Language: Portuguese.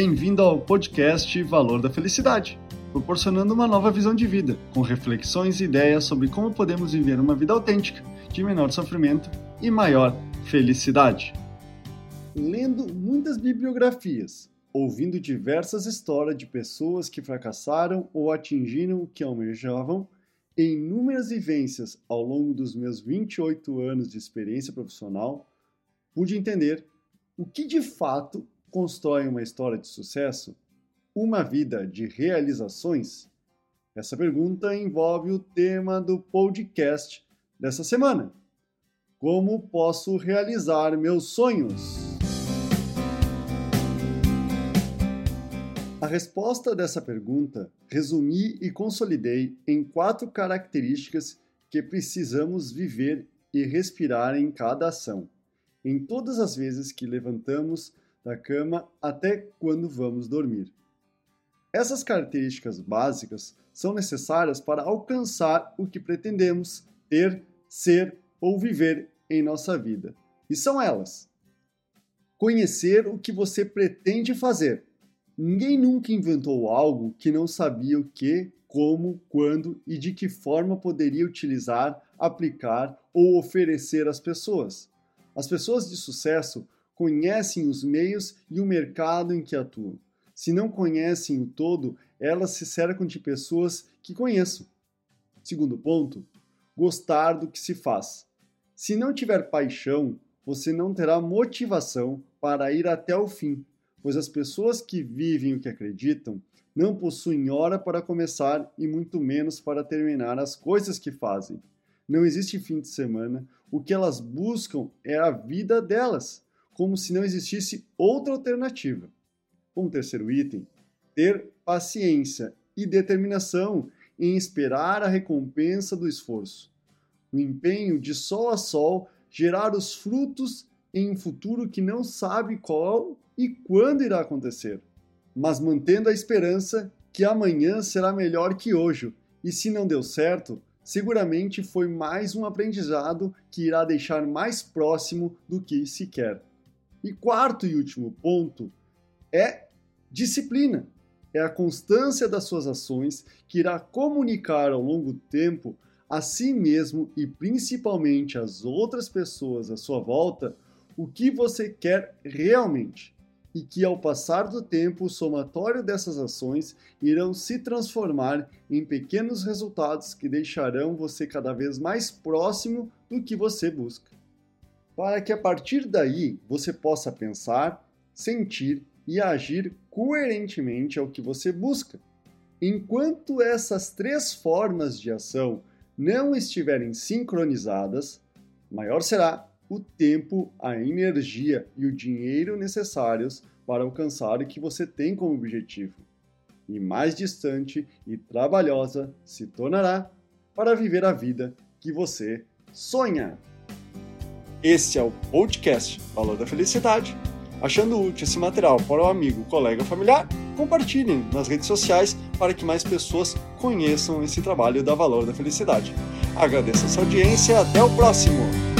Bem-vindo ao podcast Valor da Felicidade, proporcionando uma nova visão de vida, com reflexões e ideias sobre como podemos viver uma vida autêntica, de menor sofrimento e maior felicidade. Lendo muitas bibliografias, ouvindo diversas histórias de pessoas que fracassaram ou atingiram o que almejavam, em inúmeras vivências ao longo dos meus 28 anos de experiência profissional, pude entender o que de fato constrói uma história de sucesso, uma vida de realizações? Essa pergunta envolve o tema do podcast dessa semana. Como posso realizar meus sonhos? A resposta dessa pergunta resumi e consolidei em quatro características que precisamos viver e respirar em cada ação, em todas as vezes que levantamos da cama até quando vamos dormir. Essas características básicas são necessárias para alcançar o que pretendemos ter, ser ou viver em nossa vida. E são elas: conhecer o que você pretende fazer Ninguém nunca inventou algo que não sabia o que, como, quando e de que forma poderia utilizar, aplicar ou oferecer às pessoas. As pessoas de sucesso conhecem os meios e o mercado em que atuam. Se não conhecem o todo, elas se cercam de pessoas que conheçam. Segundo ponto, gostar do que se faz. Se não tiver paixão, você não terá motivação para ir até o fim pois as pessoas que vivem o que acreditam não possuem hora para começar e muito menos para terminar as coisas que fazem. Não existe fim de semana, o que elas buscam é a vida delas, como se não existisse outra alternativa. Como terceiro item, ter paciência e determinação em esperar a recompensa do esforço. No empenho de sol a sol gerar os frutos em um futuro que não sabe qual e quando irá acontecer, mas mantendo a esperança que amanhã será melhor que hoje, e se não deu certo, seguramente foi mais um aprendizado que irá deixar mais próximo do que se quer. E quarto e último ponto é disciplina. É a constância das suas ações que irá comunicar ao longo do tempo a si mesmo e principalmente às outras pessoas à sua volta o que você quer realmente e que, ao passar do tempo, o somatório dessas ações irão se transformar em pequenos resultados que deixarão você cada vez mais próximo do que você busca. Para que a partir daí você possa pensar, sentir e agir coerentemente ao que você busca. Enquanto essas três formas de ação não estiverem sincronizadas, maior será o tempo, a energia e o dinheiro necessários para alcançar o que você tem como objetivo. E mais distante e trabalhosa se tornará para viver a vida que você sonha. Este é o podcast Valor da Felicidade. Achando útil esse material para o amigo, colega ou familiar, compartilhem nas redes sociais para que mais pessoas conheçam esse trabalho da Valor da Felicidade. Agradeço a sua audiência até o próximo!